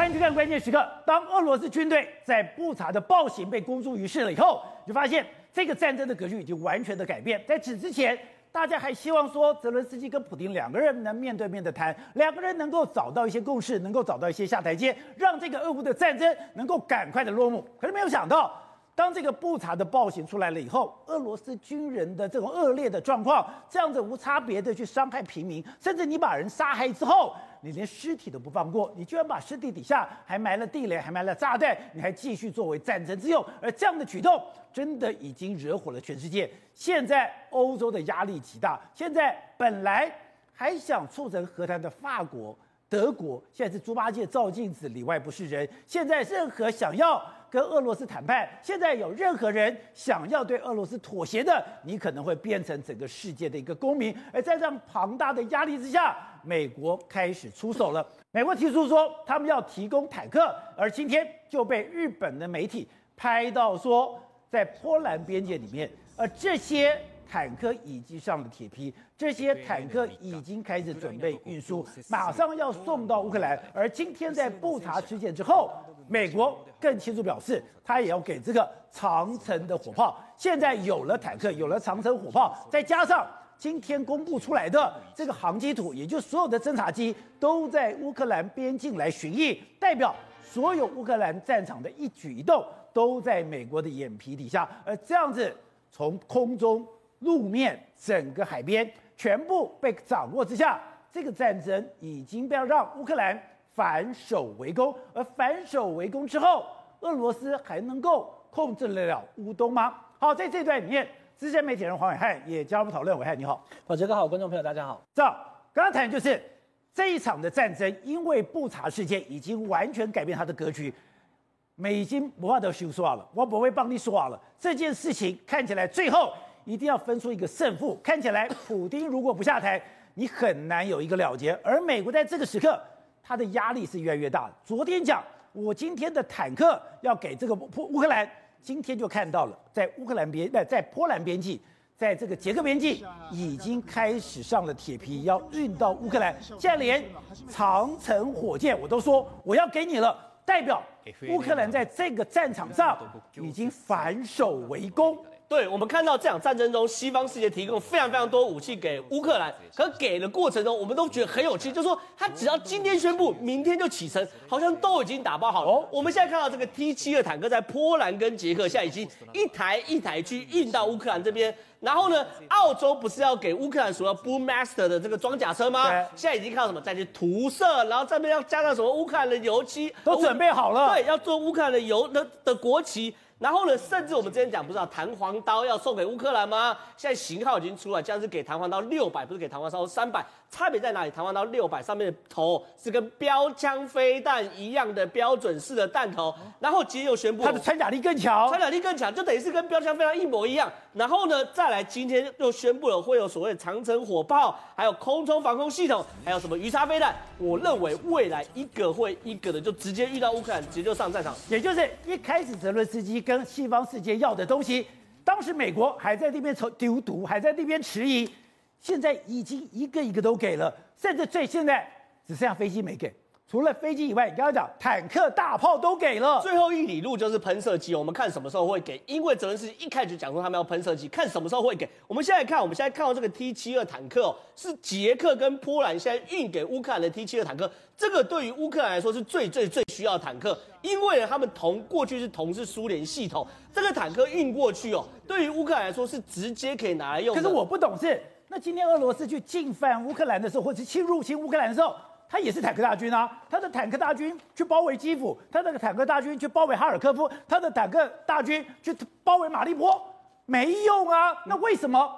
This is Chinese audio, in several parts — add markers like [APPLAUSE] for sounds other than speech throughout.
欢迎去看关键时刻。当俄罗斯军队在布查的暴行被公诸于世了以后，就发现这个战争的格局已经完全的改变。在此之前，大家还希望说泽伦斯基跟普京两个人能面对面的谈，两个人能够找到一些共识，能够找到一些下台阶，让这个俄乌的战争能够赶快的落幕。可是没有想到。当这个布查的暴行出来了以后，俄罗斯军人的这种恶劣的状况，这样子无差别的去伤害平民，甚至你把人杀害之后，你连尸体都不放过，你居然把尸体底下还埋了地雷，还埋了炸弹，你还继续作为战争之用，而这样的举动真的已经惹火了全世界。现在欧洲的压力极大，现在本来还想促成和谈的法国、德国，现在是猪八戒照镜子，里外不是人。现在任何想要。跟俄罗斯谈判，现在有任何人想要对俄罗斯妥协的，你可能会变成整个世界的一个公民。而在这样庞大的压力之下，美国开始出手了。美国提出说他们要提供坦克，而今天就被日本的媒体拍到说，在波兰边界里面，而这些坦克已经上了铁皮，这些坦克已经开始准备运输，马上要送到乌克兰。而今天在布查事件之后。美国更清楚表示，他也要给这个长城的火炮。现在有了坦克，有了长城火炮，再加上今天公布出来的这个航机图，也就所有的侦察机都在乌克兰边境来巡弋，代表所有乌克兰战场的一举一动都在美国的眼皮底下。而这样子，从空中、路面、整个海边全部被掌握之下，这个战争已经不要让乌克兰。反守为攻，而反守为攻之后，俄罗斯还能够控制得了乌东吗？好，在这段里面，资深媒体人黄伟汉也加入讨论。伟汉你好，宝杰哥好，观众朋友大家好。这刚刚谈的就是这一场的战争，因为布查事件已经完全改变它的格局。美金不怕得修说话了，我不会帮你说话了。这件事情看起来最后一定要分出一个胜负。看起来普丁如果不下台，你很难有一个了结。而美国在这个时刻。他的压力是越来越大。昨天讲，我今天的坦克要给这个乌乌克兰，今天就看到了，在乌克兰边，在在波兰边境，在这个捷克边境，已经开始上了铁皮，要运到乌克兰。现在连长城火箭我都说我要给你了，代表乌克兰在这个战场上已经反手为攻。对，我们看到这场战争中，西方世界提供非常非常多武器给乌克兰，可给的过程中，我们都觉得很有趣，就是说他只要今天宣布，明天就启程，好像都已经打包好了。我们现在看到这个 T 七的坦克在波兰跟捷克，现在已经一台一台去运到乌克兰这边。然后呢，澳洲不是要给乌克兰所要 Boommaster 的这个装甲车吗？现在已经看到什么，再去涂色，然后这边要加上什么乌克兰的油漆，都准备好了。对，要做乌克兰的油的的国旗。然后呢，甚至我们之前讲，不是啊弹簧刀要送给乌克兰吗？现在型号已经出了，这样是给弹簧刀六百，不是给弹簧刀三百。差别在哪里？弹簧刀六百上面的头是跟标枪飞弹一样的标准式的弹头。然后今天又宣布，它的穿甲力更强，穿甲力更强，就等于是跟标枪飞弹一模一样。然后呢，再来今天又宣布了会有所谓长城火炮，还有空中防空系统，还有什么鱼叉飞弹。我认为未来一个会一个的就直接遇到乌克兰，直接就上战场。也就是一开始泽伦斯基。跟西方世界要的东西，当时美国还在那边丢毒，还在那边迟疑，现在已经一个一个都给了，甚至最现在只剩下飞机没给。除了飞机以外，你刚刚讲坦克、大炮都给了，最后一里路就是喷射机。我们看什么时候会给？因为泽连斯基一开始讲说他们要喷射机，看什么时候会给。我们现在看，我们现在看到这个 T 七二坦克哦，是捷克跟波兰现在运给乌克兰的 T 七二坦克。这个对于乌克兰来说是最最最需要的坦克，因为呢他们同过去是同是苏联系统，这个坦克运过去哦，对于乌克兰来说是直接可以拿来用。可是我不懂事，那今天俄罗斯去进犯乌克兰的时候，或者侵入侵乌克兰的时候。他也是坦克大军啊，他的坦克大军去包围基辅，他的坦克大军去包围哈尔科夫，他的坦克大军去包围马利波，没用啊。那为什么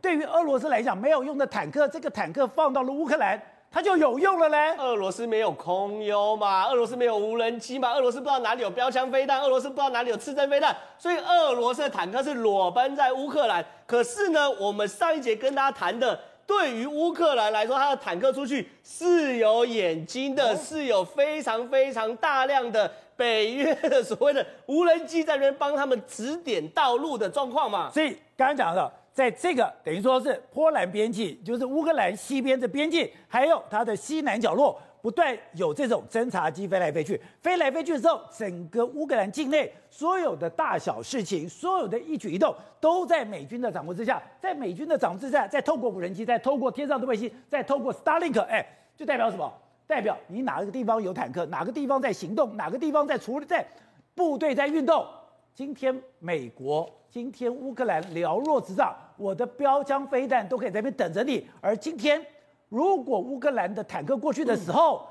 对于俄罗斯来讲没有用的坦克，这个坦克放到了乌克兰，它就有用了嘞？俄罗斯没有空优嘛，俄罗斯没有无人机嘛，俄罗斯不知道哪里有标枪飞弹，俄罗斯不知道哪里有刺针飞弹，所以俄罗斯的坦克是裸奔在乌克兰。可是呢，我们上一节跟大家谈的。对于乌克兰来说，它的坦克出去是有眼睛的，是有非常非常大量的北约的所谓的无人机在那边帮他们指点道路的状况嘛。所以刚刚讲的，在这个等于说是波兰边境，就是乌克兰西边的边境，还有它的西南角落，不断有这种侦察机飞来飞去，飞来飞去的时候，整个乌克兰境内所有的大小事情，所有的一举一动，都在美军的掌握之下。在美军的掌握之下，再透过无人机，再透过天上的卫星，再透过 Starlink，哎，就代表什么？代表你哪个地方有坦克，哪个地方在行动，哪个地方在处理，在部队在运动。今天美国，今天乌克兰寥若指掌，我的标枪飞弹都可以在那边等着你。而今天，如果乌克兰的坦克过去的时候，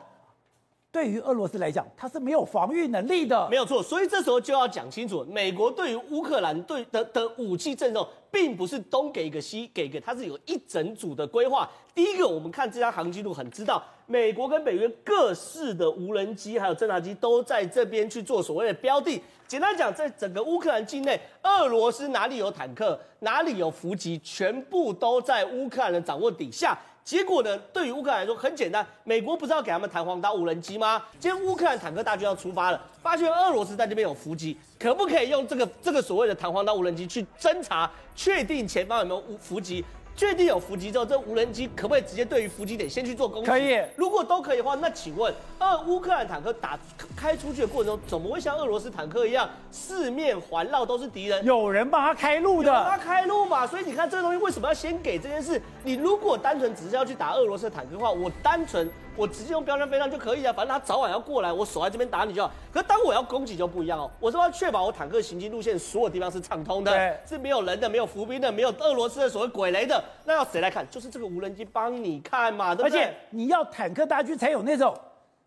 对于俄罗斯来讲，它是没有防御能力的。没有错，所以这时候就要讲清楚，美国对于乌克兰对的的武器阵容，并不是东给一个西给一个，它是有一整组的规划。第一个，我们看这张航机图，很知道。美国跟北约各式的无人机还有侦察机都在这边去做所谓的标的。简单讲，在整个乌克兰境内，俄罗斯哪里有坦克，哪里有伏击，全部都在乌克兰的掌握底下。结果呢，对于乌克兰来说很简单，美国不是要给他们弹簧刀无人机吗？今天乌克兰坦克大军要出发了，发现俄罗斯在这边有伏击，可不可以用这个这个所谓的弹簧刀无人机去侦查，确定前方有没有伏击？确定有伏击之后，这无人机可不可以直接对于伏击点先去做攻击？可以。如果都可以的话，那请问，俄乌克兰坦克打开出去的过程中，怎么会像俄罗斯坦克一样四面环绕都是敌人？有人帮他开路的，帮他开路嘛。所以你看这个东西为什么要先给这件事？你如果单纯只是要去打俄罗斯坦克的话，我单纯。我直接用标枪飞弹就可以啊，反正他早晚要过来，我守在这边打你就好。可是当我要攻击就不一样哦，我是要确保我坦克行进路线所有地方是畅通的，对是没有人的，没有伏兵的，没有俄罗斯的所谓鬼雷的。那要谁来看？就是这个无人机帮你看嘛，对不对？而且你要坦克大军才有那种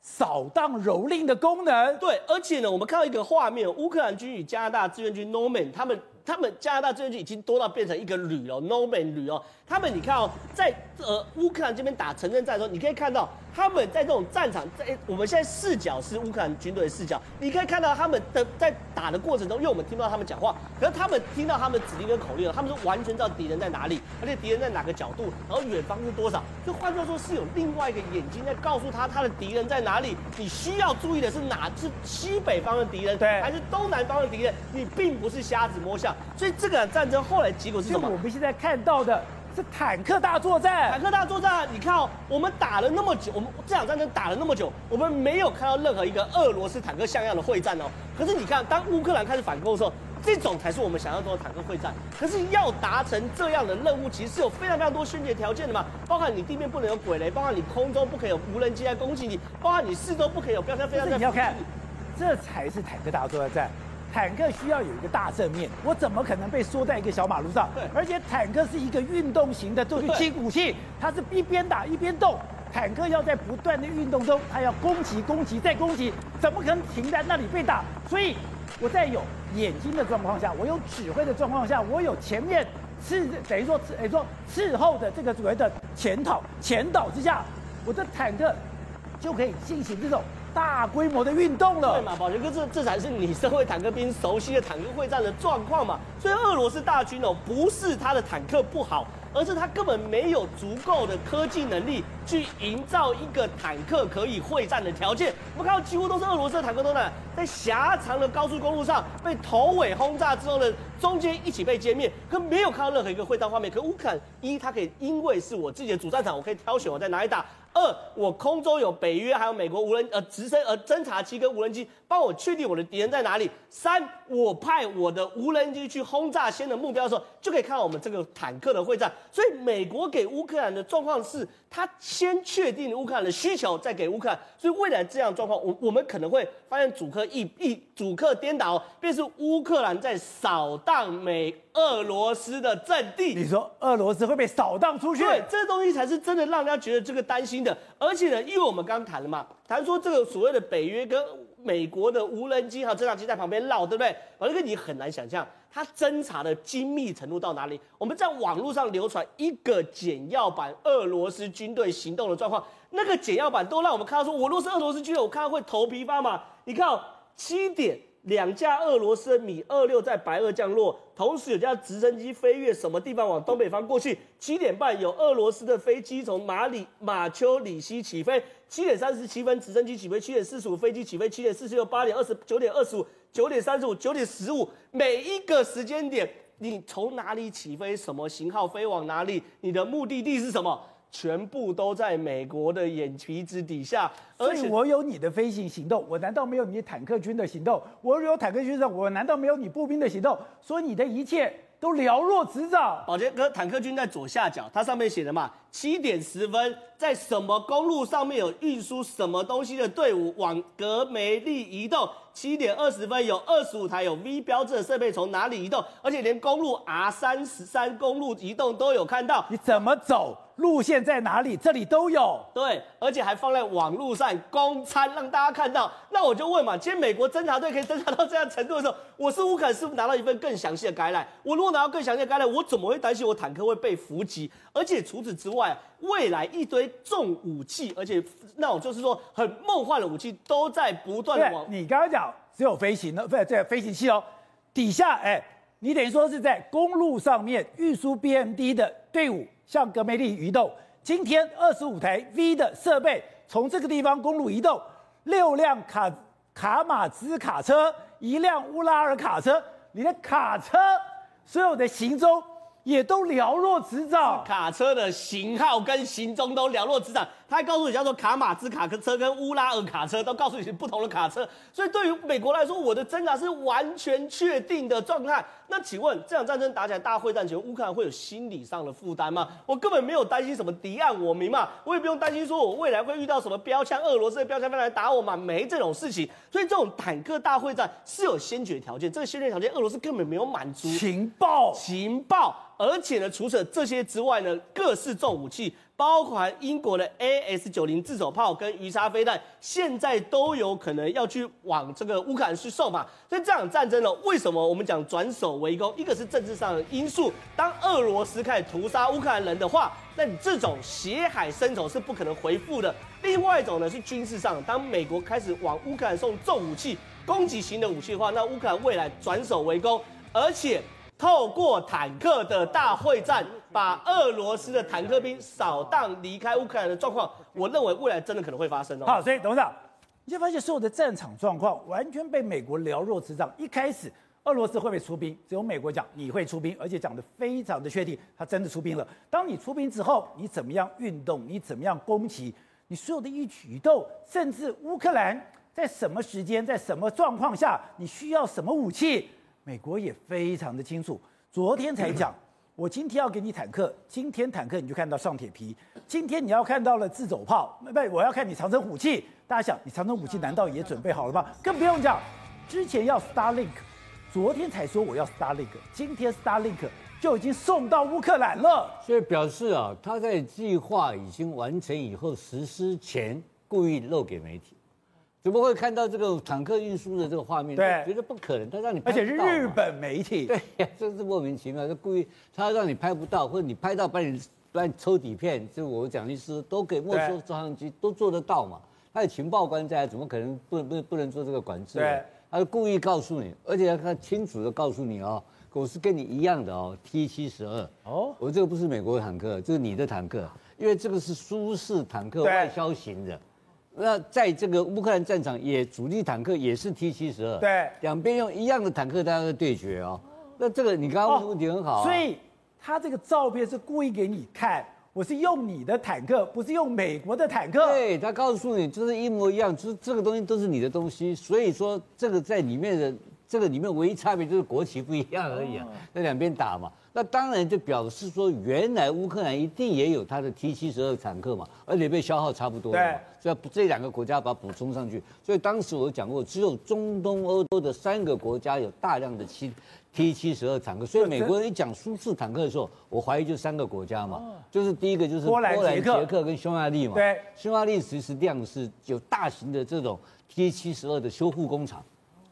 扫荡蹂躏的功能。对，而且呢，我们看到一个画面，乌克兰军与加拿大志愿军 Norman 他们。他们加拿大这边就已经多到变成一个旅哦，Norman 旅哦。他们你看哦，在呃乌克兰这边打城镇战的时候，你可以看到他们在这种战场，在我们现在视角是乌克兰军队的视角，你可以看到他们的在打的过程中，因为我们听不到他们讲话，可是他们听到他们指令跟口令了，他们是完全知道敌人在哪里，而且敌人在哪个角度，然后远方是多少。就换句话说，是有另外一个眼睛在告诉他他的敌人在哪里。你需要注意的是哪是西北方的敌人，对，还是东南方的敌人？你并不是瞎子摸象。所以这个战争后来结果是什么？我们现在看到的是坦克大作战。坦克大作战，你看哦，我们打了那么久，我们这场战争打了那么久，我们没有看到任何一个俄罗斯坦克像样的会战哦。可是你看，当乌克兰开始反攻的时候，这种才是我们想象中的坦克会战。可是要达成这样的任务，其实是有非常非常多先决条件的嘛，包含你地面不能有鬼雷，包含你空中不可以有无人机来攻击你，包含你四周不可以有标枪飞弹。你要看，这才是坦克大作战。坦克需要有一个大正面，我怎么可能被缩在一个小马路上？而且坦克是一个运动型的重型武器，它是一边打一边动。坦克要在不断的运动中，它要攻击、攻击再攻击，怎么可能停在那里被打？所以我在有眼睛的状况下，我有指挥的状况下，我有前面伺等于说等于说伺候的这个所谓的前导前导之下，我的坦克就可以进行这种。大规模的运动了，对嘛，宝杰哥，这这才是你身为坦克兵熟悉的坦克会战的状况嘛。所以俄罗斯大军哦，不是他的坦克不好，而是他根本没有足够的科技能力去营造一个坦克可以会战的条件。我们看到几乎都是俄罗斯的坦克都在在狭长的高速公路上被头尾轰炸之后呢，中间一起被歼灭，可没有看到任何一个会战画面。可乌克兰一，他可以因为是我自己的主战场，我可以挑选我在哪里打。二，我空中有北约还有美国无人呃直升呃侦察机跟无人机帮我确定我的敌人在哪里。三，我派我的无人机去轰炸先的目标的时候，就可以看到我们这个坦克的会战。所以美国给乌克兰的状况是，他先确定乌克兰的需求，再给乌克兰。所以未来这样状况，我我们可能会发现主客一一主客颠倒，便是乌克兰在扫荡美俄罗斯的阵地。你说俄罗斯会被扫荡出去？对，这东西才是真的让人家觉得这个担心的。而且呢，因为我们刚谈了嘛，谈说这个所谓的北约跟美国的无人机和侦察机在旁边绕，对不对？而这个你很难想象，它侦查的精密程度到哪里？我们在网络上流传一个简要版俄罗斯军队行动的状况，那个简要版都让我们看到说，我若是俄罗斯军队，我看到会头皮发麻。你看哦，七点。两架俄罗斯米二六在白俄降落，同时有架直升机飞越什么地方往东北方过去。七点半有俄罗斯的飞机从马里马丘里西起飞。七点三十七分直升机起飞。七点四十五飞机起飞。七点四十六八点二十九点二十五九点三十五九点十五，每一个时间点，你从哪里起飞，什么型号飞往哪里，你的目的地是什么？全部都在美国的眼皮子底下。所以我有你的飞行行动，我难道没有你坦克军的行动？我有坦克军的，我难道没有你步兵的行动？所以你的一切都了若指掌。宝杰哥，坦克军在左下角，它上面写的嘛，七点十分，在什么公路上面有运输什么东西的队伍往格梅利移动。七点二十分，有二十五台有 V 标志的设备从哪里移动？而且连公路 R 三十三公路移动都有看到。你怎么走？路线在哪里？这里都有。对，而且还放在网络上公参，让大家看到。那我就问嘛，今天美国侦察队可以侦察到这样程度的时候，我是乌克兰，是不是拿到一份更详细的概览？我如果拿到更详细的概览，我怎么会担心我坦克会被伏击？而且除此之外，未来一堆重武器，而且那种就是说很梦幻的武器，都在不断的往。你刚刚讲只有飞行的，不是这飞行器哦，底下哎，你等于说是在公路上面运输 BMD 的队伍。向格梅利移动，今天二十五台 V 的设备从这个地方公路移动，六辆卡卡马兹卡车，一辆乌拉尔卡车，你的卡车所有的行踪也都了若指掌，卡车的型号跟行踪都了若指掌。他还告诉你叫做卡马兹卡车跟乌拉尔卡车，都告诉你是不同的卡车。所以对于美国来说，我的挣扎是完全确定的状态。那请问这场战争打起来大会战前，乌克兰会有心理上的负担吗？我根本没有担心什么敌暗我明嘛，我也不用担心说我未来会遇到什么标枪，俄罗斯的标枪飞来打我嘛，没这种事情。所以这种坦克大会战是有先决条件，这个先决条件俄罗斯根本没有满足。情报，情报，而且呢，除此这些之外呢，各式重武器。包括英国的 AS 九零自走炮跟鱼叉飞弹，现在都有可能要去往这个乌克兰去售嘛。所以这场战争呢，为什么我们讲转守为攻？一个是政治上的因素，当俄罗斯开始屠杀乌克兰人的话，那你这种血海深仇是不可能回复的。另外一种呢是军事上，当美国开始往乌克兰送重武器、攻击型的武器的话，那乌克兰未来转守为攻，而且。透过坦克的大会战，把俄罗斯的坦克兵扫荡离开乌克兰的状况，我认为未来真的可能会发生哦。好，所以董事长，你就发现所有的战场状况完全被美国了若指掌。一开始俄罗斯会不会出兵，只有美国讲你会出兵，而且讲得非常的确定，他真的出兵了。当你出兵之后，你怎么样运动，你怎么样攻击，你所有的一举一动，甚至乌克兰在什么时间，在什么状况下，你需要什么武器？美国也非常的清楚，昨天才讲，我今天要给你坦克，今天坦克你就看到上铁皮，今天你要看到了自走炮，不，我要看你长程武器。大家想，你长程武器难道也准备好了吗？更不用讲，之前要 Starlink，昨天才说我要 Starlink，今天 Starlink 就已经送到乌克兰了。所以表示啊，他在计划已经完成以后实施前，故意漏给媒体。怎么会看到这个坦克运输的这个画面？对，觉得不可能，他让你拍不到。而且是日本媒体。对呀，[LAUGHS] 这是莫名其妙，他故意他让你拍不到，或者你拍到把你把你抽底片，就我讲的是都给没收照相机都做得到嘛？他有情报官在，怎么可能不不不能做这个管制？对，他是故意告诉你，而且他清楚的告诉你哦，我是跟你一样的哦，T 七十二哦，我这个不是美国的坦克，这是你的坦克，因为这个是苏式坦克外销型的。那在这个乌克兰战场，也主力坦克也是 T 七十二，对，两边用一样的坦克，大家的对决哦。那这个你刚刚问的问题很好，啊，所以他这个照片是故意给你看，我是用你的坦克，不是用美国的坦克。对，他告诉你就是一模一样，就是这个东西都是你的东西，所以说这个在里面的这个里面唯一差别就是国旗不一样而已啊，那两边打嘛。那当然就表示说，原来乌克兰一定也有它的 T 七十二坦克嘛，而且被消耗差不多了嘛，所以这两个国家把它补充上去。所以当时我讲过，只有中东欧洲的三个国家有大量的七 T 七十二坦克。所以美国人一讲苏式坦克的时候，我怀疑就三个国家嘛，就是第一个就是波兰、捷克跟匈牙利嘛。对，匈牙利其实量是有大型的这种 T 七十二的修复工厂。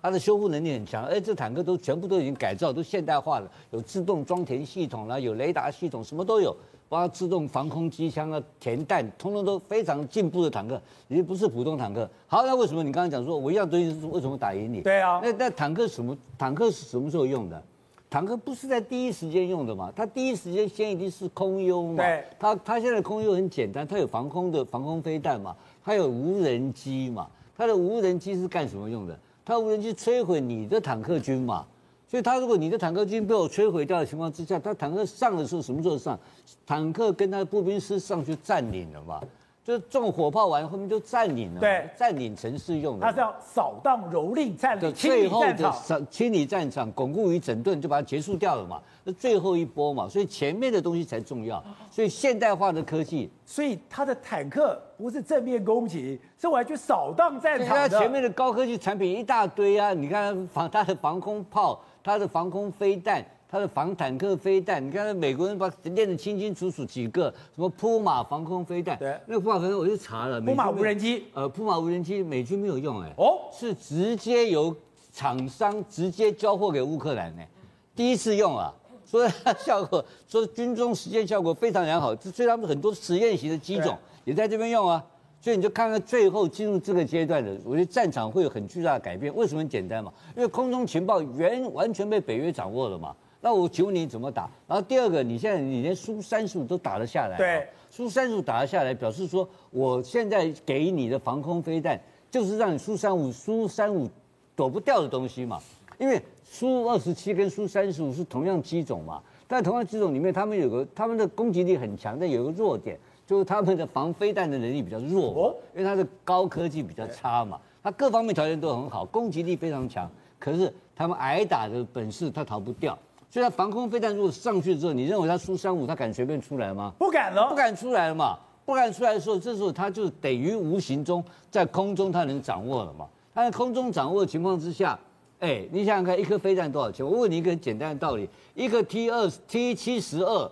它的修复能力很强，哎，这坦克都全部都已经改造，都现代化了，有自动装填系统啦，有雷达系统，什么都有，包括自动防空机枪啊、填弹，通通都非常进步的坦克，已经不是普通坦克。好，那为什么你刚刚讲说我一样东西是为什么打赢你？对啊，那那坦克什么？坦克是什么时候用的？坦克不是在第一时间用的嘛？它第一时间先一定是空优嘛？对，它它现在空优很简单，它有防空的防空飞弹嘛，它有无人机嘛，它的无人机是干什么用的？他无人机摧毁你的坦克军嘛？所以他如果你的坦克军被我摧毁掉的情况之下，他坦克上的时候什么时候上？坦克跟他的步兵师上去占领了嘛？就是重火炮完后面就占领了，对，占领城市用的。他是要扫荡蹂躏占领，最后的清理战场，巩固与整顿，就把它结束掉了嘛。那最后一波嘛，所以前面的东西才重要。所以现代化的科技，所以他的坦克不是正面攻击，是我要去扫荡战场的。他前面的高科技产品一大堆啊，你看防他的防空炮，他的防空飞弹。它的防坦克飞弹，你看美国人把练得清清楚楚，几个什么扑马防空飞弹，对，那个扑马飞弹我就查了，扑马无人机，呃，扑马无人机美军没有用，哎，哦，是直接由厂商直接交货给乌克兰，哎，第一次用啊，所以它效果，说军中实验效果非常良好，所以他们很多实验型的机种也在这边用啊，所以你就看看最后进入这个阶段的，我觉得战场会有很巨大的改变，为什么很简单嘛？因为空中情报原完全被北约掌握了嘛。那我请问你怎么打？然后第二个，你现在你连苏三十五都打得下来，对，苏三十五打得下来，表示说我现在给你的防空飞弹，就是让你苏三五苏三五躲不掉的东西嘛。因为苏二十七跟苏三十五是同样机种嘛，但同样机种里面，他们有个他们的攻击力很强，但有个弱点，就是他们的防飞弹的能力比较弱，哦，因为它的高科技比较差嘛，它各方面条件都很好，攻击力非常强，可是他们挨打的本事他逃不掉。所以，他防空飞弹如果上去之后，你认为他苏三五他敢随便出来吗？不敢了，不敢出来了嘛。不敢出来的时候，这时候他就等于无形中在空中他能掌握了嘛。他在空中掌握的情况之下，哎，你想想看，一颗飞弹多少钱？我问你一个很简单的道理：一个 T 二 T 七十二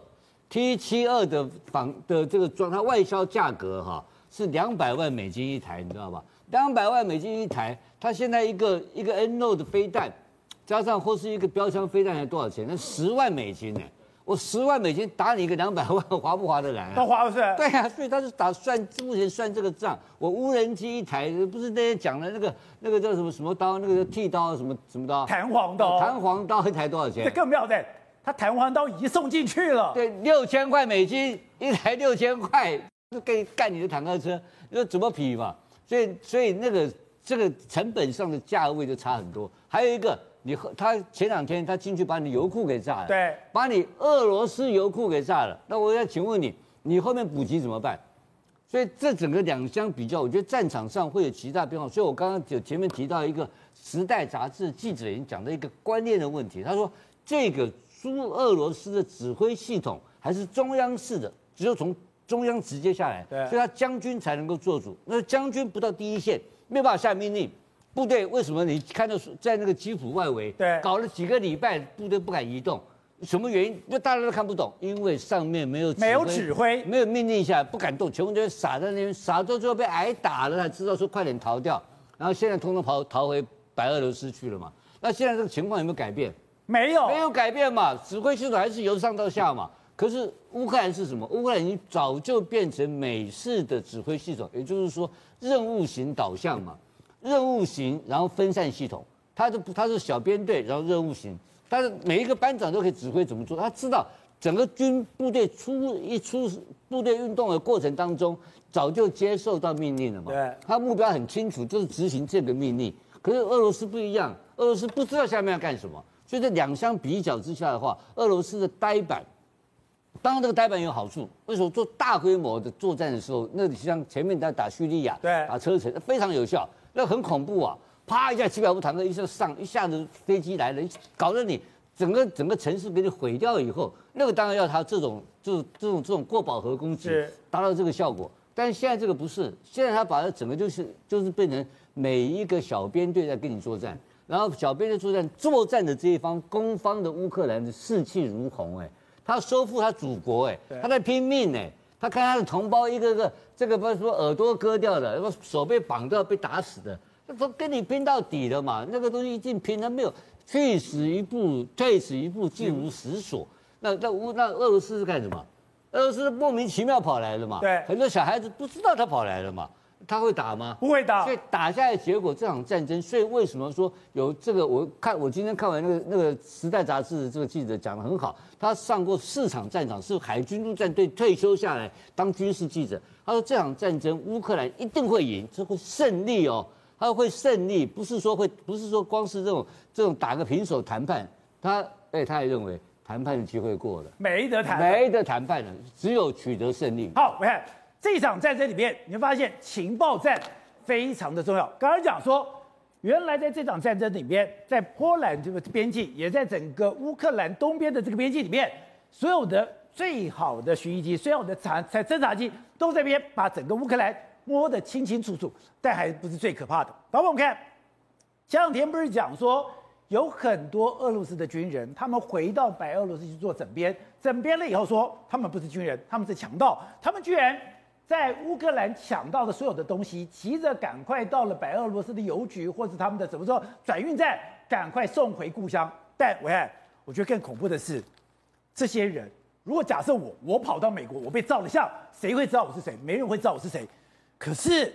T 七二的防的这个装，它外销价格哈是两百万美金一台，你知道吧？两百万美金一台，它现在一个一个 NO 的飞弹。加上或是一个标枪飞弹才多少钱？那十万美金呢？我十万美金打你一个两百万，划不划得来啊？都划不来。对啊，所以他是打算目前算这个账。我无人机一台，不是那天讲的那个那个叫什么什么刀？那个叫剃刀什么什么刀？弹簧刀。弹簧刀一台多少钱？这更不要在，他弹簧刀已经送进去了。对，六千块美金一台，六千块就可以干你的坦克车，你说怎么比嘛？所以所以那个这个成本上的价位就差很多。还有一个。你和他前两天他进去把你油库给炸了，对，把你俄罗斯油库给炸了。那我要请问你，你后面补给怎么办？所以这整个两相比较，我觉得战场上会有极大变化。所以我刚刚就前面提到一个《时代》杂志记者已经讲的一个观念的问题，他说这个苏俄罗斯的指挥系统还是中央式的，只有从中央直接下来，所以他将军才能够做主。那将军不到第一线，没有办法下命令。部队为什么你看到在那个基辅外围，对，搞了几个礼拜，部队不敢移动，什么原因？就大家都看不懂，因为上面没有没有指挥，没有命令下来，不敢动，全部都傻在那边，傻到最后被挨打了，才知道说快点逃掉。然后现在通通跑逃回白俄罗斯去了嘛？那现在这个情况有没有改变？没有，没有改变嘛？指挥系统还是由上到下嘛？可是乌克兰是什么？乌克兰已经早就变成美式的指挥系统，也就是说任务型导向嘛。任务型，然后分散系统，他是他是小编队，然后任务型，但是每一个班长都可以指挥怎么做，他知道整个军部队出一出部队运动的过程当中，早就接受到命令了嘛，对，他目标很清楚，就是执行这个命令。可是俄罗斯不一样，俄罗斯不知道下面要干什么，所以这两相比较之下的话，俄罗斯的呆板，当然这个呆板有好处，为什么做大规模的作战的时候，那你像前面在打叙利亚，对，打车臣非常有效。那很恐怖啊！啪一下，几百部坦克一下上，一下子飞机来了，搞得你整个整个城市给你毁掉以后，那个当然要他这种这种这种这种过饱和攻击达到这个效果。但是现在这个不是，现在他把它整个就是就是变成每一个小编队在跟你作战，然后小编队作战，作战的这一方攻方的乌克兰的士气如虹哎，他收复他祖国哎，他在拼命哎。他看他的同胞一个个，这个不是说耳朵割掉的，说手被绑掉被打死的，那都跟你拼到底了嘛？那个东西一定拼，他没有去死一步，退死一步，进无死所。那那乌那俄罗斯是干什么？俄罗斯莫名其妙跑来了嘛？对，很多小孩子不知道他跑来了嘛。他会打吗？不会打。所以打下来结果这场战争，所以为什么说有这个？我看我今天看完那个那个《时代》杂志的这个记者讲得很好，他上过四场战场，是海军陆战队退休下来当军事记者。他说这场战争乌克兰一定会赢，这会胜利哦，他会胜利，不是说会，不是说光是这种这种打个平手谈判，他哎，他也认为谈判的机会过了，没得谈，没得谈判了，只有取得胜利。好，我看这场战争里面，你会发现情报战非常的重要。刚刚讲说，原来在这场战争里面，在波兰这个边境，也在整个乌克兰东边的这个边境里面，所有的最好的巡弋机、最好的侦察侦察机都在边把整个乌克兰摸得清清楚楚。但还不是最可怕的。包括我们看，前两天不是讲说。有很多俄罗斯的军人，他们回到白俄罗斯去做整编，整编了以后说他们不是军人，他们是强盗，他们居然在乌克兰抢到的所有的东西，急着赶快到了白俄罗斯的邮局或者他们的怎么说转运站，赶快送回故乡。但我看，我觉得更恐怖的是，这些人如果假设我我跑到美国，我被照了相，谁会知道我是谁？没人会知道我是谁。可是，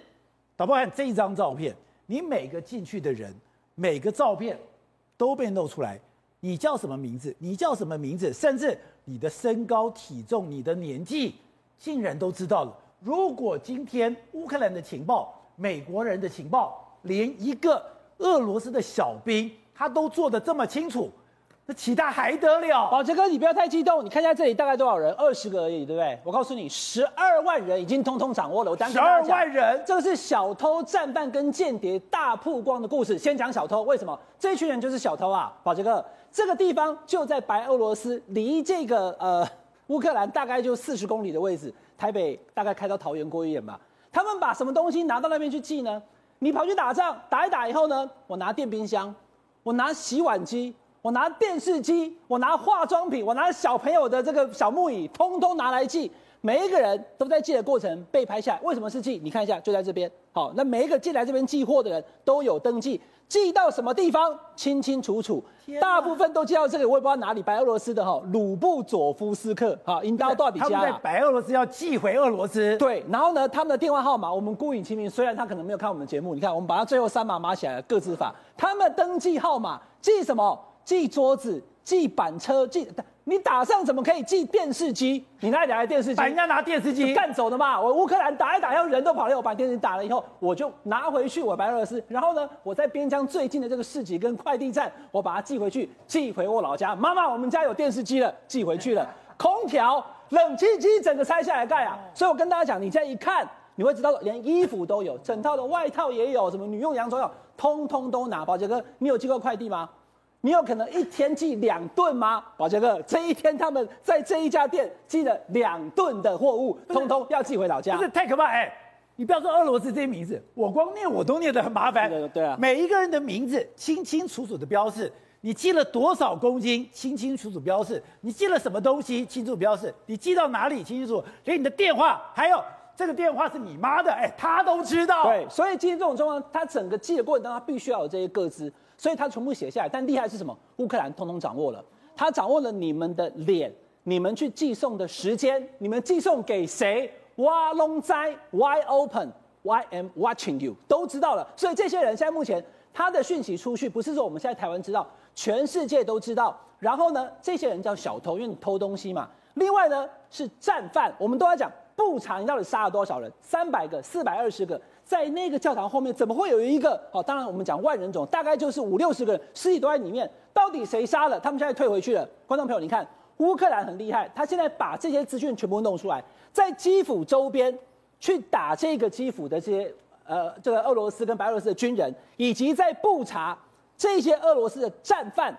导播看这一张照片，你每个进去的人，每个照片。都被露出来，你叫什么名字？你叫什么名字？甚至你的身高、体重、你的年纪，竟然都知道了。如果今天乌克兰的情报、美国人的情报，连一个俄罗斯的小兵他都做得这么清楚。那其他还得了？宝杰哥，你不要太激动。你看一下这里大概多少人？二十个而已，对不对？我告诉你，十二万人已经通通掌握了。我单十二万人，这个是小偷、战犯跟间谍大曝光的故事。先讲小偷，为什么？这群人就是小偷啊，宝杰哥。这个地方就在白俄罗斯，离这个呃乌克兰大概就四十公里的位置。台北大概开到桃园过一点吧。他们把什么东西拿到那边去寄呢？你跑去打仗，打一打以后呢，我拿电冰箱，我拿洗碗机。我拿电视机，我拿化妆品，我拿小朋友的这个小木椅，通通拿来寄。每一个人都在寄的过程被拍下来。为什么是寄？你看一下，就在这边。好，那每一个进来这边寄货的人都有登记，寄到什么地方清清楚楚。大部分都寄到这里，我也不知道哪里，白俄罗斯的哈鲁布佐夫斯克。哈，应到多少笔家？他们在白俄罗斯要寄回俄罗斯。对，然后呢，他们的电话号码我们孤影其名，虽然他可能没有看我们的节目，你看我们把他最后三码码起来了，各自法。他们登记号码寄什么？寄桌子、寄板车、寄你打仗怎么可以寄电视机？你那里来电视机？把人家拿电视机干走的嘛？我乌克兰打一打，要人都跑了，我把电视机打了以后，我就拿回去我白俄罗斯。然后呢，我在边疆最近的这个市集跟快递站，我把它寄回去，寄回我老家。妈妈，我们家有电视机了，寄回去了。[LAUGHS] 空调、冷气机整个拆下来盖啊！所以我跟大家讲，你这样一看，你会知道，连衣服都有，整套的外套也有，什么女用洋装有，通通都拿。宝杰哥，你有寄过快递吗？你有可能一天寄两吨吗，宝杰哥？这一天他们在这一家店寄了两吨的货物，通通要寄回老家。不是太可怕哎、欸！你不要说俄罗斯这些名字，我光念我都念得很麻烦。对，啊，每一个人的名字清清楚楚的标示，你寄了多少公斤，清清楚楚标示，你寄了什么东西，清楚标示，你寄到哪里，清清楚楚，连你的电话，还有这个电话是你妈的，哎、欸，他都知道。对，所以今天这种状况，他整个寄的过程当中，他必须要有这些个资。所以他全部写下来，但厉害是什么？乌克兰通通掌握了，他掌握了你们的脸，你们去寄送的时间，你们寄送给谁？哇龙哉，Why open？Why am watching you？都知道了。所以这些人现在目前他的讯息出去，不是说我们现在台湾知道，全世界都知道。然后呢，这些人叫小偷，因为你偷东西嘛。另外呢，是战犯，我们都要讲不查你到底杀了多少人？三百个，四百二十个。在那个教堂后面，怎么会有一个？哦，当然我们讲万人冢，大概就是五六十个人，尸体都在里面。到底谁杀了？他们现在退回去了。观众朋友，你看，乌克兰很厉害，他现在把这些资讯全部弄出来，在基辅周边去打这个基辅的这些呃，这个俄罗斯跟白俄罗斯的军人，以及在布查这些俄罗斯的战犯。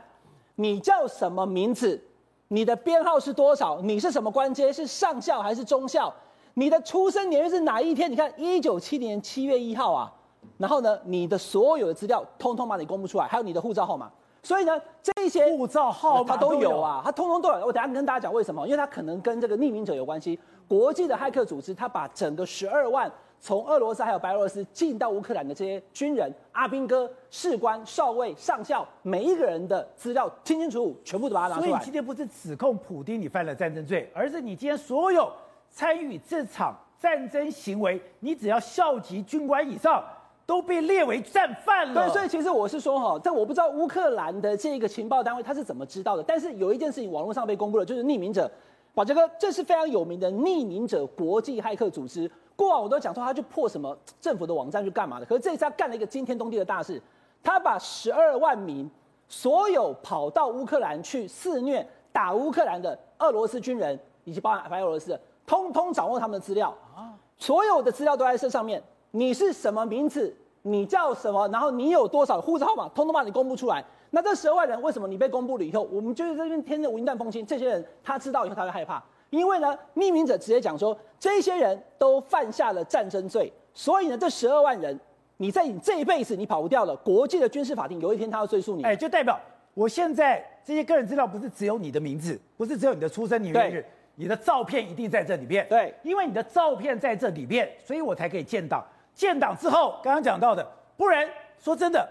你叫什么名字？你的编号是多少？你是什么官阶？是上校还是中校？你的出生年月是哪一天？你看，一九七零年七月一号啊。然后呢，你的所有的资料通通把你公布出来，还有你的护照号码。所以呢，这些护照号码他都有啊，他通通都有。我等下跟大家讲为什么，因为他可能跟这个匿名者有关系。国际的骇客组织，他把整个十二万从俄罗斯还有白俄罗斯进到乌克兰的这些军人、阿兵哥、士官、少尉、上校，每一个人的资料清清楚楚，全部都把它拿出来。所以今天不是指控普丁你犯了战争罪，而是你今天所有。参与这场战争行为，你只要校级军官以上都被列为战犯了。对，所以其实我是说哈，但我不知道乌克兰的这个情报单位他是怎么知道的。但是有一件事情网络上被公布了，就是匿名者，宝杰哥，这是非常有名的匿名者国际骇客组织。过往我都讲说他去破什么政府的网站去干嘛的，可是这一次他干了一个惊天动地的大事，他把十二万名所有跑到乌克兰去肆虐打乌克兰的俄罗斯军人以及包含白俄罗斯的，通通掌握他们的资料啊，所有的资料都在这上面。你是什么名字？你叫什么？然后你有多少护照号码？通通把你公布出来。那这十二万人为什么你被公布了以后，我们就是这边天的云淡风轻？这些人他知道以后他会害怕，因为呢，匿名者直接讲说，这些人都犯下了战争罪，所以呢，这十二万人，你在你这一辈子你跑不掉了。国际的军事法庭有一天他要追诉你。哎，就代表我现在这些个人资料不是只有你的名字，不是只有你的出生年月日，你的照片一定在这里面。对，因为你的照片在这里面，所以我才可以建档。建档之后，刚刚讲到的，不然说真的，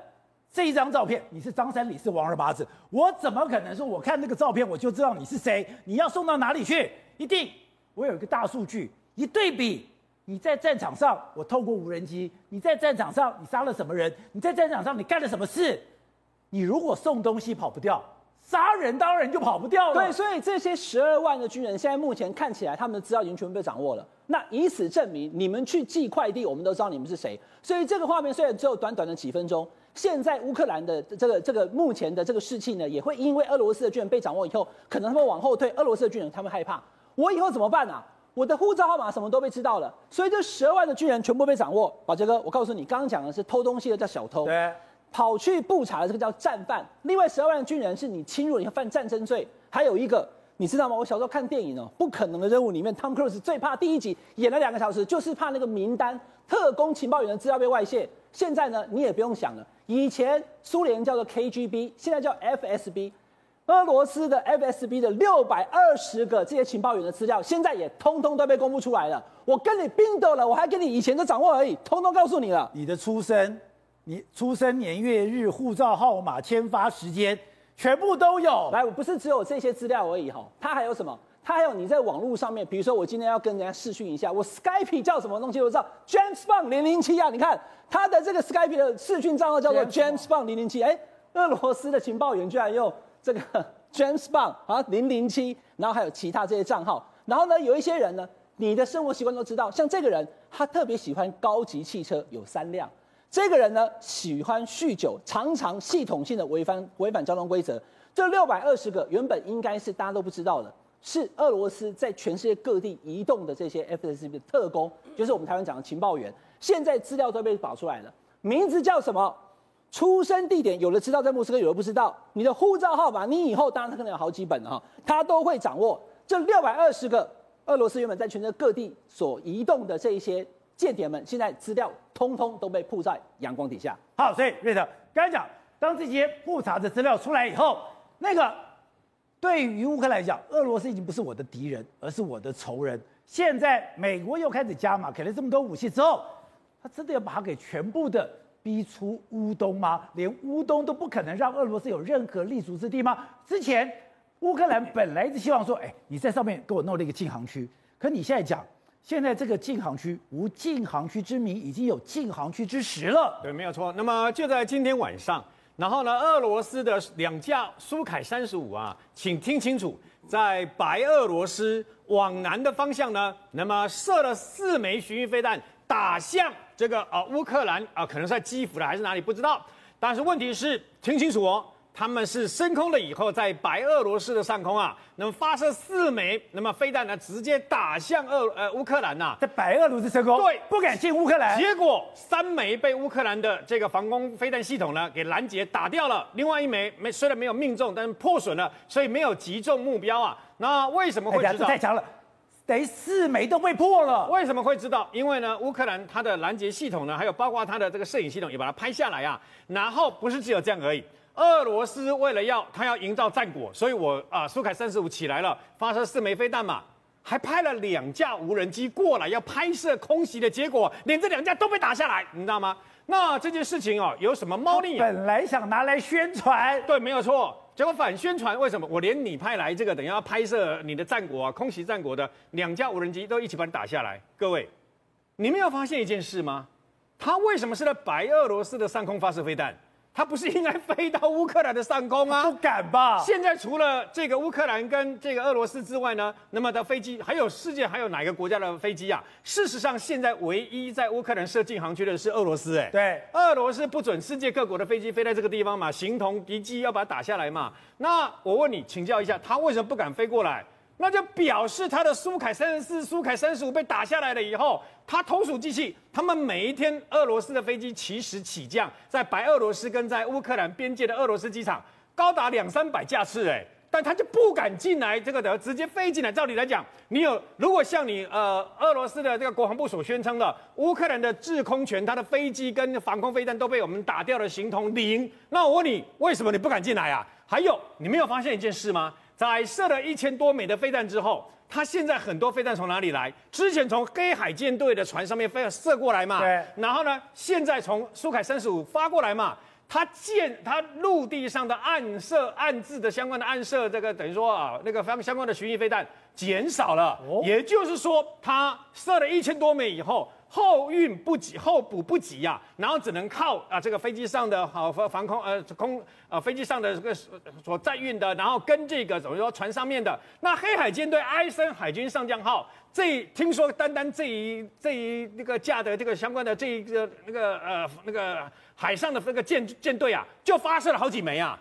这一张照片你是张三李四王二八子，我怎么可能说我看那个照片我就知道你是谁？你要送到哪里去？一定我有一个大数据一对比，你在战场上我透过无人机，你在战场上你杀了什么人？你在战场上你干了什么事？你如果送东西跑不掉。杀人当然就跑不掉了。对，所以这些十二万的军人，现在目前看起来，他们的资料已经全部被掌握了。那以此证明，你们去寄快递，我们都知道你们是谁。所以这个画面虽然只有短短的几分钟，现在乌克兰的这个这个目前的这个士气呢，也会因为俄罗斯的军人被掌握以后，可能他们往后退。俄罗斯的军人他们害怕，我以后怎么办啊？我的护照号码什么都被知道了。所以这十二万的军人全部被掌握。宝杰哥，我告诉你，刚刚讲的是偷东西的叫小偷。对。跑去布查的这个叫战犯，另外十二万军人是你侵入，你要犯战争罪。还有一个，你知道吗？我小时候看电影哦，《不可能的任务》里面，Tom Cruise 最怕第一集演了两个小时，就是怕那个名单、特工情报员的资料被外泄。现在呢，你也不用想了，以前苏联叫做 KGB，现在叫 FSB，俄罗斯的 FSB 的六百二十个这些情报员的资料，现在也通通都被公布出来了。我跟你拼斗了，我还跟你以前的掌握而已，通通告诉你了。你的出生。你出生年月日、护照号码、签发时间，全部都有。来，我不是只有这些资料而已哈，它还有什么？它还有你在网络上面，比如说我今天要跟人家视讯一下，我 Skype 叫什么东西？我知道 James Bond 零零七啊，你看他的这个 Skype 的视讯账号叫做 James Bond 零零七。哎，俄罗斯的情报员居然用这个 [LAUGHS] James Bond 啊零零七，然后还有其他这些账号。然后呢，有一些人呢，你的生活习惯都知道，像这个人，他特别喜欢高级汽车，有三辆。这个人呢，喜欢酗酒，常常系统性的违反违反交通规则。这六百二十个原本应该是大家都不知道的，是俄罗斯在全世界各地移动的这些 FSB 的特工，就是我们台湾讲的情报员。现在资料都被保出来了，名字叫什么？出生地点有的知道在莫斯科，有的不知道。你的护照号码，你以后当然可能有好几本了哈，他都会掌握。这六百二十个俄罗斯原本在全世界各地所移动的这一些。间谍们现在资料通通都被曝在阳光底下。好，所以瑞德刚才讲，当这些复杂的资料出来以后，那个对于乌克兰来讲，俄罗斯已经不是我的敌人，而是我的仇人。现在美国又开始加码，给了这么多武器之后，他真的要把它给全部的逼出乌东吗？连乌东都不可能让俄罗斯有任何立足之地吗？之前乌克兰本来是希望说，哎，你在上面给我弄了一个禁航区，可你现在讲。现在这个禁航区无禁航区之名，已经有禁航区之实了。对，没有错。那么就在今天晚上，然后呢，俄罗斯的两架苏凯三十五啊，请听清楚，在白俄罗斯往南的方向呢，那么射了四枚巡弋飞弹，打向这个啊乌克兰啊，可能是在基辅的还是哪里不知道。但是问题是，听清楚哦。他们是升空了以后，在白俄罗斯的上空啊，那么发射四枚，那么飞弹呢，直接打向俄呃乌克兰呐、啊，在白俄罗斯升空，对，不敢进乌克兰。结果三枚被乌克兰的这个防空飞弹系统呢给拦截打掉了，另外一枚没虽然没有命中，但是破损了，所以没有击中目标啊。那为什么会知道？太强了，等于四枚都被破了。为什么会知道？因为呢，乌克兰它的拦截系统呢，还有包括它的这个摄影系统也把它拍下来啊。然后不是只有这样而已。俄罗斯为了要他要营造战果，所以我啊苏凯三十五起来了，发射四枚飞弹嘛，还派了两架无人机过来要拍摄空袭的结果，连这两架都被打下来，你知道吗？那这件事情哦，有什么猫腻？本来想拿来宣传，对，没有错，结果反宣传，为什么？我连你派来这个等下要拍摄你的战果啊，空袭战果的两架无人机都一起把你打下来。各位，你没有发现一件事吗？他为什么是在白俄罗斯的上空发射飞弹？它不是应该飞到乌克兰的上空吗？不敢吧？现在除了这个乌克兰跟这个俄罗斯之外呢，那么的飞机还有世界还有哪个国家的飞机啊？事实上，现在唯一在乌克兰设禁航区的是俄罗斯，哎，对，俄罗斯不准世界各国的飞机飞在这个地方嘛，形同敌机，要把它打下来嘛。那我问你，请教一下，他为什么不敢飞过来？那就表示他的苏凯三十四、苏凯三十五被打下来了以后，他投鼠忌器，他们每一天俄罗斯的飞机其实起降在白俄罗斯跟在乌克兰边界的俄罗斯机场，高达两三百架次，哎，但他就不敢进来这个的，直接飞进来。照理来讲，你有如果像你呃俄罗斯的这个国防部所宣称的，乌克兰的制空权，他的飞机跟防空飞弹都被我们打掉了，形同零。那我问你，为什么你不敢进来啊？还有，你没有发现一件事吗？在射了一千多枚的飞弹之后，他现在很多飞弹从哪里来？之前从黑海舰队的船上面飞射过来嘛。对。然后呢，现在从苏凯三十五发过来嘛。他舰他陆地上的暗射暗制的相关的暗射，这个等于说啊，那个方相关的巡弋飞弹减少了。哦。也就是说，他射了一千多枚以后。后运不及，后补不及呀、啊，然后只能靠啊这个飞机上的好防防空呃空呃飞机上的这个所载运的，然后跟这个怎么说船上面的那黑海舰队埃森海军上将号，这听说单单这一这一那个架的这个相关的这一个那个呃那个海上的那个舰舰队啊，就发射了好几枚啊，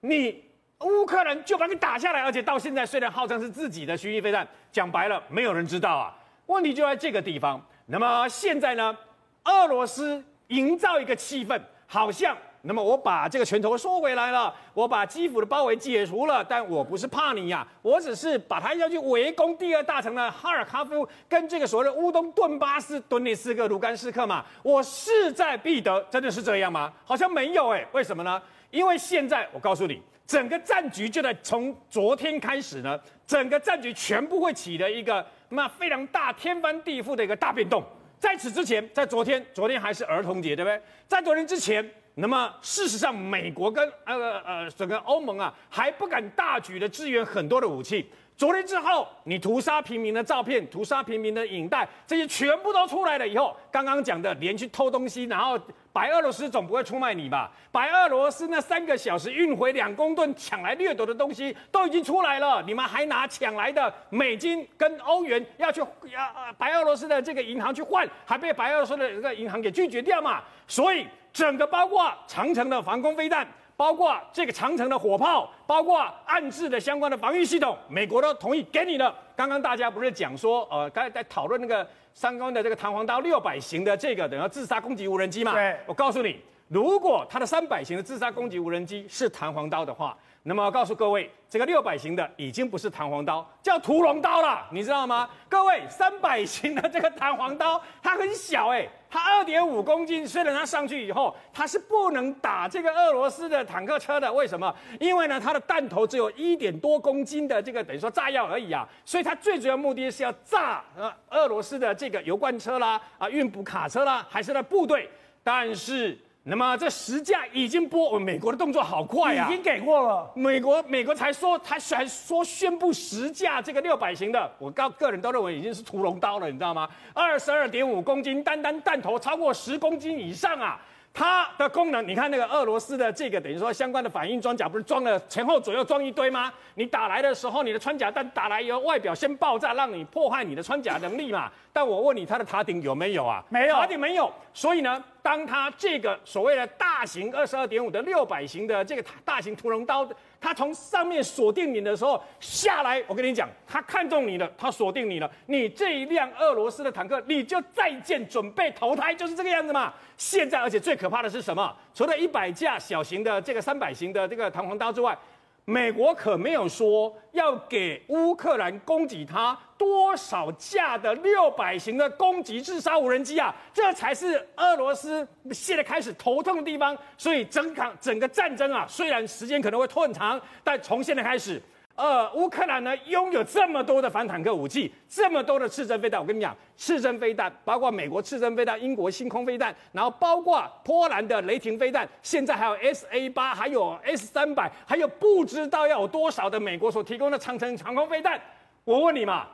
你乌克兰就把你打下来，而且到现在虽然号称是自己的巡弋飞弹，讲白了没有人知道啊，问题就在这个地方。那么现在呢，俄罗斯营造一个气氛，好像那么我把这个拳头收回来了，我把基辅的包围解除了，但我不是怕你呀、我只是把他要去围攻第二大城的哈尔卡夫跟这个所谓的乌东顿巴斯、顿涅斯克、卢甘斯克嘛，我势在必得，真的是这样吗？好像没有哎，为什么呢？因为现在我告诉你，整个战局就在从昨天开始呢，整个战局全部会起了一个。那非常大、天翻地覆的一个大变动。在此之前，在昨天，昨天还是儿童节，对不对？在昨天之前，那么事实上，美国跟呃呃整个欧盟啊，还不敢大举的支援很多的武器。昨天之后，你屠杀平民的照片、屠杀平民的影带，这些全部都出来了以后，刚刚讲的连去偷东西，然后白俄罗斯总不会出卖你吧？白俄罗斯那三个小时运回两公吨抢来掠夺的东西都已经出来了，你们还拿抢来的美金跟欧元要去要白俄罗斯的这个银行去换，还被白俄罗斯的这个银行给拒绝掉嘛？所以整个包括长城的防空飞弹。包括这个长城的火炮，包括暗制的相关的防御系统，美国都同意给你了。刚刚大家不是讲说，呃，刚才在讨论那个三缸的这个弹簧刀六百型的这个等于自杀攻击无人机嘛？对，我告诉你，如果它的三百型的自杀攻击无人机是弹簧刀的话。那么告诉各位，这个六百型的已经不是弹簧刀，叫屠龙刀了，你知道吗？各位，三百型的这个弹簧刀，它很小哎，它二点五公斤，虽然它上去以后，它是不能打这个俄罗斯的坦克车的，为什么？因为呢，它的弹头只有一点多公斤的这个等于说炸药而已啊，所以它最主要目的是要炸呃俄罗斯的这个油罐车啦，啊运补卡车啦，还是那部队，但是。那么这十架已经播，美国的动作好快啊！已经给过了。美国美国才说，他还说宣布十架这个六百型的，我告个人都认为已经是屠龙刀了，你知道吗？二十二点五公斤，单单弹头超过十公斤以上啊！它的功能，你看那个俄罗斯的这个等于说相关的反应装甲，不是装了前后左右装一堆吗？你打来的时候，你的穿甲弹打来以后，外表先爆炸，让你破坏你的穿甲能力嘛。但我问你，它的塔顶有没有啊？没有，塔顶没有。所以呢，当它这个所谓的大型二十二点五的六百型的这个大型屠龙刀，他从上面锁定你的时候下来，我跟你讲，他看中你了，他锁定你了，你这一辆俄罗斯的坦克，你就再见，准备投胎，就是这个样子嘛。现在，而且最可怕的是什么？除了一百架小型的这个三百型的这个弹簧刀之外，美国可没有说要给乌克兰供给他多少架的六百型的攻击自杀无人机啊！这才是俄罗斯现在开始头痛的地方。所以整场整个战争啊，虽然时间可能会拖很长，但从现在开始。呃，乌克兰呢拥有这么多的反坦克武器，这么多的刺针飞弹。我跟你讲，刺针飞弹包括美国刺针飞弹、英国星空飞弹，然后包括波兰的雷霆飞弹，现在还有 S A 八，还有 S 三百，还有不知道要有多少的美国所提供的长城长空飞弹。我问你嘛，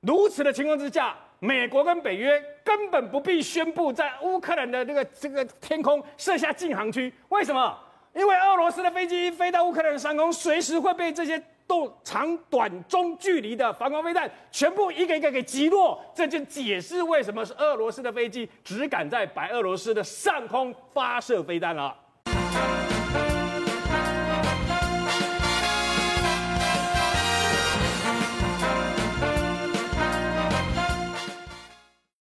如此的情况之下，美国跟北约根本不必宣布在乌克兰的这个这个天空设下禁航区。为什么？因为俄罗斯的飞机飞到乌克兰的上空，随时会被这些都长短中距离的防空飞弹全部一个一个给击落。这就解释为什么是俄罗斯的飞机只敢在白俄罗斯的上空发射飞弹了。